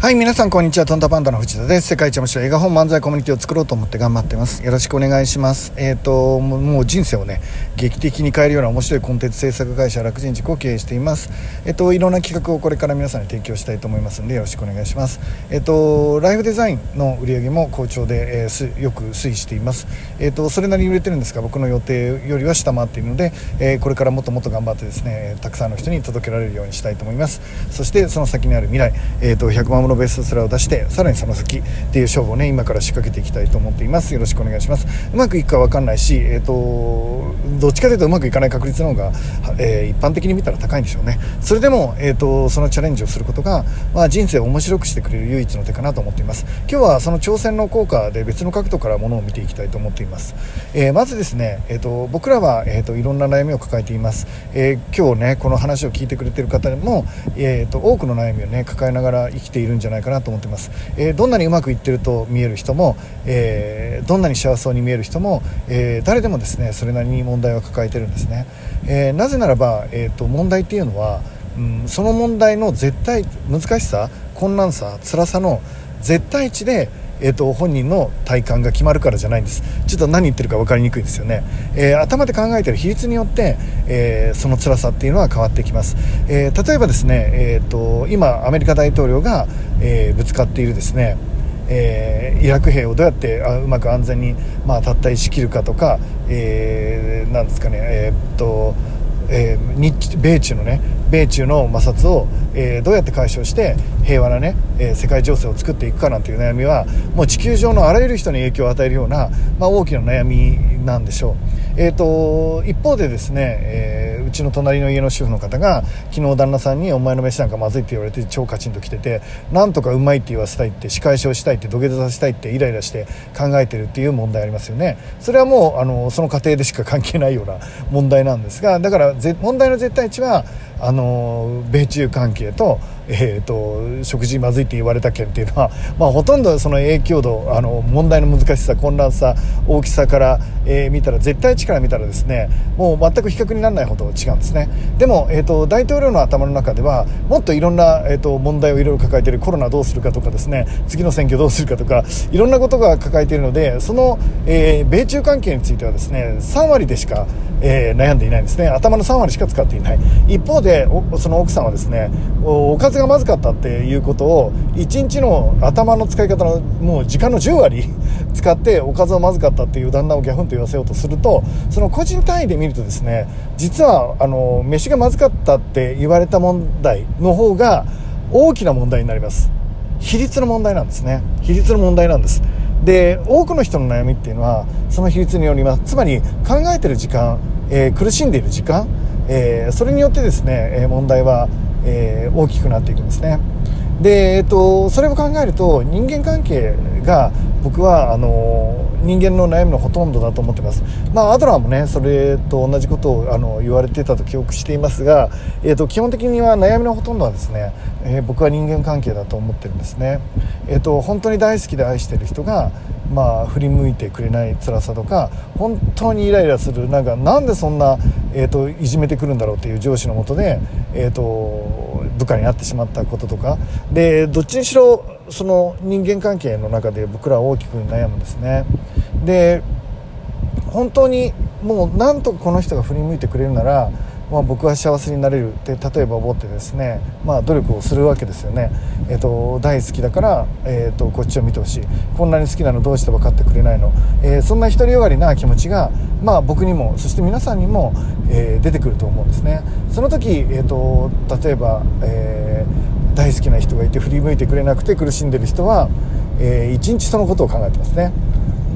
はい、皆さんこんにちは。トンタパンダの藤田です。世界一面白い映画本漫才コミュニティを作ろうと思って頑張ってます。よろしくお願いします。えっ、ー、と、もう人生をね、劇的に変えるような面白いコンテンツ制作会社楽人塾を経営しています。えっ、ー、と、いろんな企画をこれから皆さんに提供したいと思いますのでよろしくお願いします。えっ、ー、と、ライフデザインの売り上げも好調で、えー、よく推移しています。えっ、と、それなりに売れてるんですが、僕の予定よりは下回っているので、えこれからもっともっと頑張ってですね、たくさんの人に届けられるようにしたいと思います。そして、その先にある未来、えっ、と、100万のベストセラーを出してさらにその先っていう勝負をね今から仕掛けていきたいと思っています。よろしくお願いします。うまくいくか分かんないし、えーと、どっちかというとうまくいかない確率の方が、えー、一般的に見たら高いんでしょうね。それでも、えーと、そのチャレンジをすることが、まあ、人生を面白くしてくれる唯一の手かなと思っています。今日はその挑戦の効果で別の角度からものを見ていきたいと思っています、えー、まずですね、えーと、僕らは、えー、といろんな悩みを抱えています、えー、今日ねこの話を聞いてくれてる方も、えー、と多くの悩みをね抱えながら生きているんじゃないかなと思ってます、えー、どんなにうまくいってると見える人も、えー、どんなに幸せそうに見える人も、えー、誰でもですねそれなりに問題を抱えてるんですね、えー、なぜならば、えーと、問題っていうのは、うん、その問題の絶対難しさ困難さ辛さの絶対値でえーと、本人の体感が決まるからじゃないんです。ちょっと何言ってるか分かりにくいですよね、えー、頭で考えてる比率によって、えー、その辛さっていうのは変わってきます、えー、例えばですね、えーと今アメリカ大統領が、えぶつかっているですねえー、イラク兵をどうやってあうまく安全に、まあ、たったし切るかとか、えー、なんですかね、えー、っとえー、日米中のね米中の摩擦を、えー、どうやって解消して平和なね、えー、世界情勢を作っていくかなんていう悩みはもう地球上のあらゆる人に影響を与えるような、まあ、大きな悩みなんでしょう、えーと、一方でですね、えー、うちの隣の家の主婦の方が昨日旦那さんに「お前の飯なんかまずい」って言われて超カチンときててなんとかうまいって言わせたいって仕返しをしたいって土下座させたいってイライラして考えてるっていう問題ありますよね。それはもうあのその過程でしか関係ないような問題なんですがだから問題の絶対値はあの米中関係と,、えーと、食事まずいって言われた件っていうのは、まあ、ほとんどその影響度あの問題の難しさ混乱さ大きさから、えー、見たら絶対値から見たらですねもう全く比較にならないほど違うんですね。でも、えーと、大統領の頭の中ではもっといろんな、えーと、問題をいろいろ抱えているコロナどうするかとかですね次の選挙どうするかとかいろんなことが抱えているのでその、えー、米中関係についてはですね3割でしか、えー、悩んでいないんですね。頭の3割しか使っていない。一方でその奥さんはですねおかずがまずかったっていうことを1日の頭の使い方のもう時間の10割使っておかずがまずかったっていう旦那をギャフンと言わせようとするとその個人単位で見るとですね実はあの飯がまずかったって言われた問題の方が大きな問題になります。比率の問題なんですね。比率の問題なんです。で多くの人の悩みっていうのはその比率によります。つまり考えてる時間、えー、苦しんでいる時間えー、それによってですね問題は、えー、大きくなっていくんですね。で、えっと、それを考えると人間関係が僕はあの人間の悩みのほとんどだと思ってます、まあ、アドラーもねそれと同じことをあの言われてたと記憶していますが、えーと、基本的には悩みのほとんどはですね、えー、僕は人間関係だと思ってるんですね、えーと、本当に大好きで愛してる人が、まあ、振り向いてくれない辛さとか本当にイライラするなんかなんでそんな、えーと、いじめてくるんだろうっていう上司のもとで、えー、と部下になってしまったこととか。でどっちにしろその人間関係の中で僕らは大きく悩むんですね。で本当にもうなんとかこの人が振り向いてくれるなら、まあ、僕は幸せになれるって例えば思ってですね、まあ、努力をするわけですよね、えーと、大好きだから、えーと、こっちを見てほしい。こんなに好きなのどうして分かってくれないの、えー、そんな独りよがりな気持ちが、まあ、僕にもそして皆さんにも、えー、出てくると思うんですね。その時、えーと、例えば、えー、大好きな人がいて振り向いてくれなくて苦しんでる人は、えー、一日そのことを考えてますね。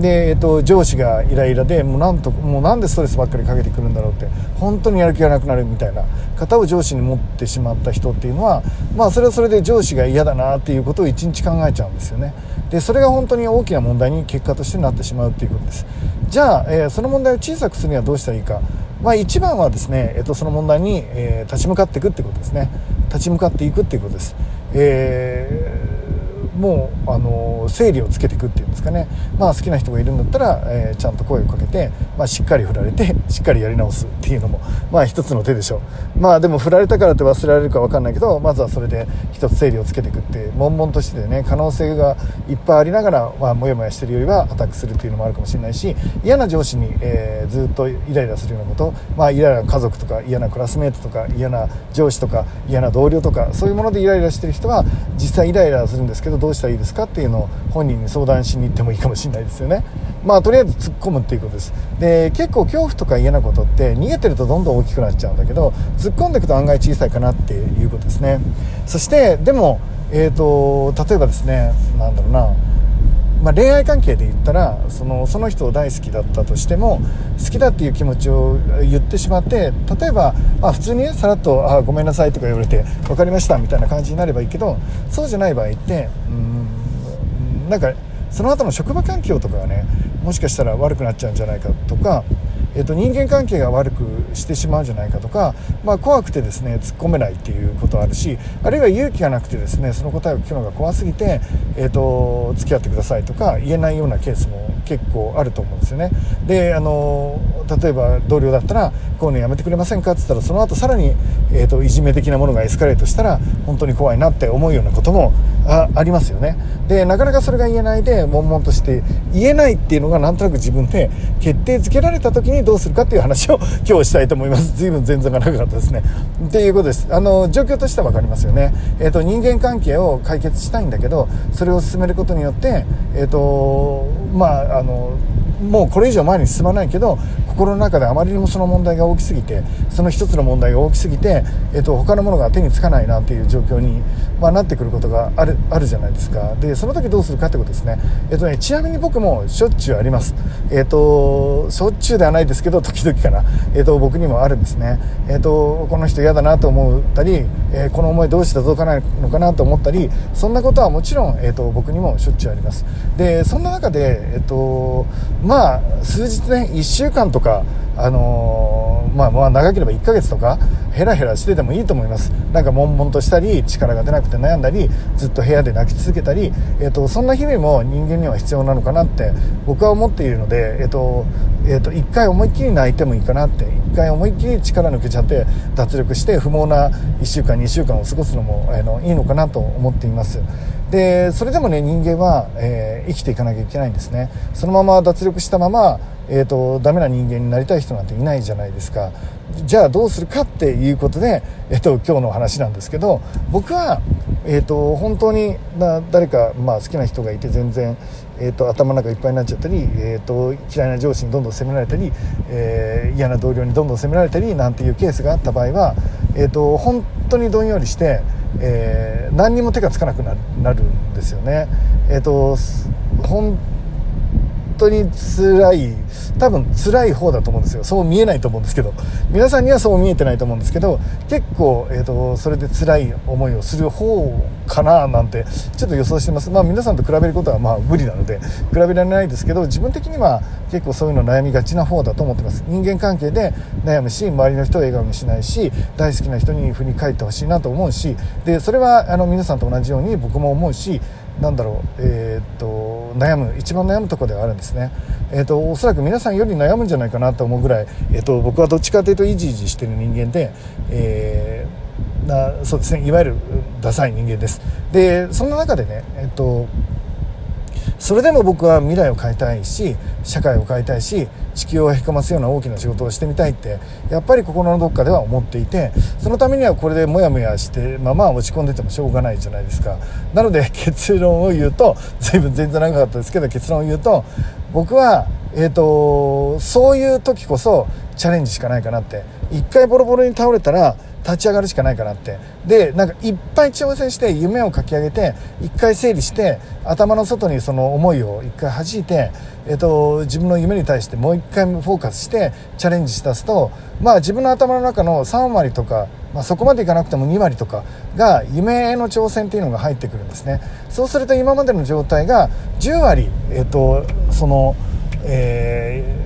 で、えっと、上司がイライラでもうなんともうなんでストレスばっかりかけてくるんだろうって本当にやる気がなくなるみたいな方を上司に持ってしまった人っていうのは、まあ、それはそれで上司が嫌だなっていうことを一日考えちゃうんですよね。でそれが本当に大きな問題に結果としてなってしまうっていうことです。じゃあ、えー、その問題を小さくするにはどうしたらいいか、まあ、一番はですね、えっと、その問題に、えー、立ち向かっていくってことですね。立ち向かっていくっていうことです、えーもうあの整理をつけていくっていうんですかね、まあ、好きな人がいるんだったら、えー、ちゃんと声をかけて、まあ、しっかり振られて しっかりやり直すっていうのも、まあ、一つの手でしょう。まあでも振られたからって忘れられるか分かんないけどまずはそれで一つ整理をつけていくって悶々としてね可能性がいっぱいありながら、まあ、もやもやしてるよりはアタックするっていうのもあるかもしれないし嫌な上司に、えー、ずっとイライラするようなこと、まあ、嫌な家族とか嫌なクラスメートとか嫌な上司とか嫌な同僚とかそういうものでイライラしてる人は実際イライラするんですけどどうしたらいいですかっていうのを本人に相談しに行ってもいいかもしれないですよね。まあとりあえず突っ込むっていうことです。で結構恐怖とか嫌なことって逃げてるとどんどん大きくなっちゃうんだけど突っ込んでいくと案外小さいかなっていうことですね。そしてでもえーと、例えばですねなんだろうな。まあ、恋愛関係で言ったらそのその人を大好きだったとしても好きだっていう気持ちを言ってしまって例えば、まあ、普通にねさらっと「あごめんなさい」とか言われて「分かりました」みたいな感じになればいいけどそうじゃない場合ってうんなんかその後の職場環境とかがねもしかしたら悪くなっちゃうんじゃないかとかえー、と人間関係が悪くしてしまうんじゃないかとか、まあ、怖くてですね突っ込めないっていうことはあるしあるいは勇気がなくてですねその答えを聞くのが怖すぎて、えーと、付き合ってくださいとか言えないようなケースも結構あると思うんですよね。であの例えば同僚だったらこういうのやめてくれませんかって言ったらその後さらに、えーと、いじめ的なものがエスカレートしたら本当に怖いなって思うようなこともあありますよね。でなかなかそれが言えないで悶々として言えないっていうのがなんとなく自分で決定づけられた時にどうするかっていう話を 今日したいと思います。随分全然が長かったですね。っていうことです。あの状況としては分かりますよね。えっ、ー、と人間関係を解決したいんだけどそれを進めることによってえっ、ー、とまああのもうこれ以上前に進まないけど心の中であまりにもその問題が大きすぎてその一つの問題が大きすぎて、えっと、他のものが手につかないなっていう状況に、まあ、なってくることがあるあるじゃないですか。でその時どうするかってことですね,、えっとねちなみに僕もしょっちゅうあります、えっと、しょっちゅうではないですけど時々かな、えっと、僕にもあるんですね、えっと、この人嫌だなと思ったり、え、この思いどうして届かないのかなと思ったりそんなことはもちろん、えっと、僕にもしょっちゅうあります。でそんな中で、えっとまあ数日ね1週間とかあのー、まあまあ長ければ1ヶ月とかヘラヘラしててもいいと思います。なんか悶々としたり力が出なくて悩んだりずっと部屋で泣き続けたり、えーと、そんな日々も人間には必要なのかなって僕は思っているので、えーとえーと、1回思いっきり泣いてもいいかなって1回思いっきり力抜けちゃって脱力して不毛な1週間2週間を過ごすのも、えー、のいいのかなと思っています。でそれでもね人間は、えー、生きていかなきゃいけないんですね。そのまま脱力したままえーと、ダメな人間になりたい人なんていないじゃないですか。じゃあどうするかっていうことで、えーと、今日の話なんですけど僕は、えーと、本当にな誰か、まあ、好きな人がいて全然、えー、と頭の中いっぱいになっちゃったり、えー、と嫌いな上司にどんどん責められたり、えー、嫌な同僚にどんどん責められたりなんていうケースがあった場合は、えー、と本当にどんよりして、えー、何にも手がつかなくなるんですよね。えー、と本当に辛い多分辛い方だと思うんですよ。そう見えないと思うんですけど。皆さんにはそう見えてないと思うんですけど結構、えーと、それで辛い思いをする方かななんてちょっと予想してます。まあ皆さんと比べることはまあ無理なので比べられないですけど自分的には結構そういうの悩みがちな方だと思ってます。人間関係で悩むし周りの人を笑顔にしないし大好きな人に振り返ってほしいなと思うしでそれはあの皆さんと同じように僕も思うしなんだろう、えー、っと悩む一番悩むところではあるんですね、えー、っとおそらく皆さんより悩むんじゃないかなと思うぐらい、えー、っと僕はどっちかというとイジイジしてる人間で、えー、なそうですねいわゆるダサい人間です。でそんな中でねえっとそれでも僕は未来を変えたいし社会を変えたいし地球をへこますような大きな仕事をしてみたいってやっぱり心のどっかでは思っていてそのためにはこれでモヤモヤしてまあまあ落ち込んでてもしょうがないじゃないですか。なので 結論を言うと随分全然長かったですけど結論を言うと僕はえー、とそういう時こそチャレンジしかないかなって一回ボロボロに倒れたら立ち上がるしかないかなって。でなんかいっぱい挑戦して夢を書き上げて一回整理して頭の外にその思いを一回弾いて、えっと、自分の夢に対してもう一回フォーカスしてチャレンジしだすとまあ自分の頭の中の3割とか、まあ、そこまでいかなくても2割とかが夢への挑戦っていうのが入ってくるんですね。そうすると今までの状態が10割、えっと、その、えー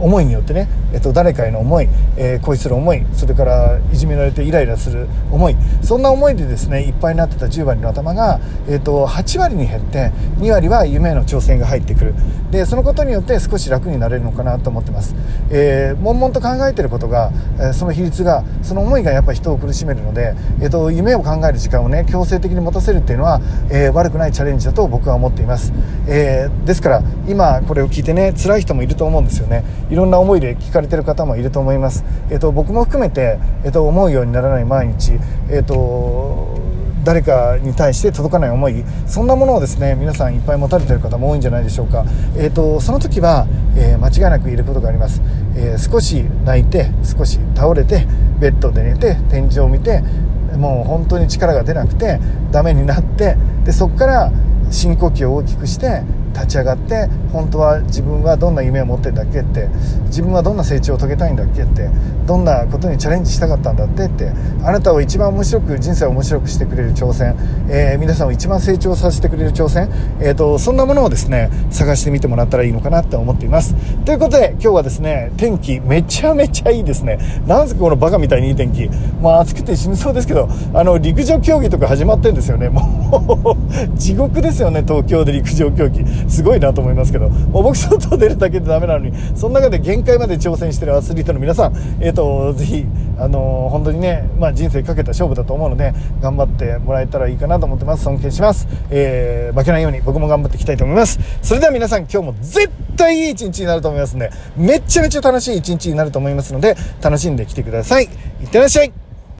思いによってね、えっと、誰かへの思い、えー、恋する思いそれからいじめられてイライラする思いそんな思いでですねいっぱいになってた10割の頭が、えっと、8割に減って2割は夢への挑戦が入ってくる。でそのことによって少し楽になれるのかなと思ってます、えー、悶々と考えてることが、えー、その比率がその思いがやっぱ人を苦しめるので、えっと、夢を考える時間をね強制的に持たせるっていうのは、えー、悪くないチャレンジだと僕は思っています、えー、ですから今これを聞いてね辛い人もいると思うんですよね。いろんな思いで聞かれてる方もいると思います、えっと、僕も含めて、えっと、思うようにならない毎日、えっと誰かに対して届かない思いそんなものをですね皆さんいっぱい持たれてる方も多いんじゃないでしょうか、えーと、その時は、えー、間違いなく言えることがあります、えー、少し泣いて少し倒れてベッドで寝て天井を見てもう本当に力が出なくてダメになってでそこから深呼吸を大きくして立ち上がって本当は自分はどんな夢を持ってるんだっけって自分はどんな成長を遂げたいんだっけってどんなことにチャレンジしたかったんだってってあなたを一番面白く人生を面白くしてくれる挑戦、えー、皆さんを一番成長させてくれる挑戦、えーと、そんなものをですね探してみてもらったらいいのかなって思っています。ということで今日はですね天気めちゃめちゃいいですね。なんせこのバカみたいにいい天気。まあ暑くて死にそうですけどあの陸上競技とか始まってるんですよね。もう地獄ですよね東京で陸上競技。すごいなと思いますけどもう僕外出るだけでダメなのにその中で限界まで挑戦してるアスリートの皆さん、えーと、ぜひ、あのー、本当にね、まあ、人生かけた勝負だと思うので頑張ってもらえたらいいかなと思ってます。尊敬します、えー、負けないように僕も頑張っていきたいと思います。それでは皆さん今日も絶対いい一日になると思いますんでめちゃめちゃ楽しい一日になると思いますので楽しんできてください。いってらっしゃい。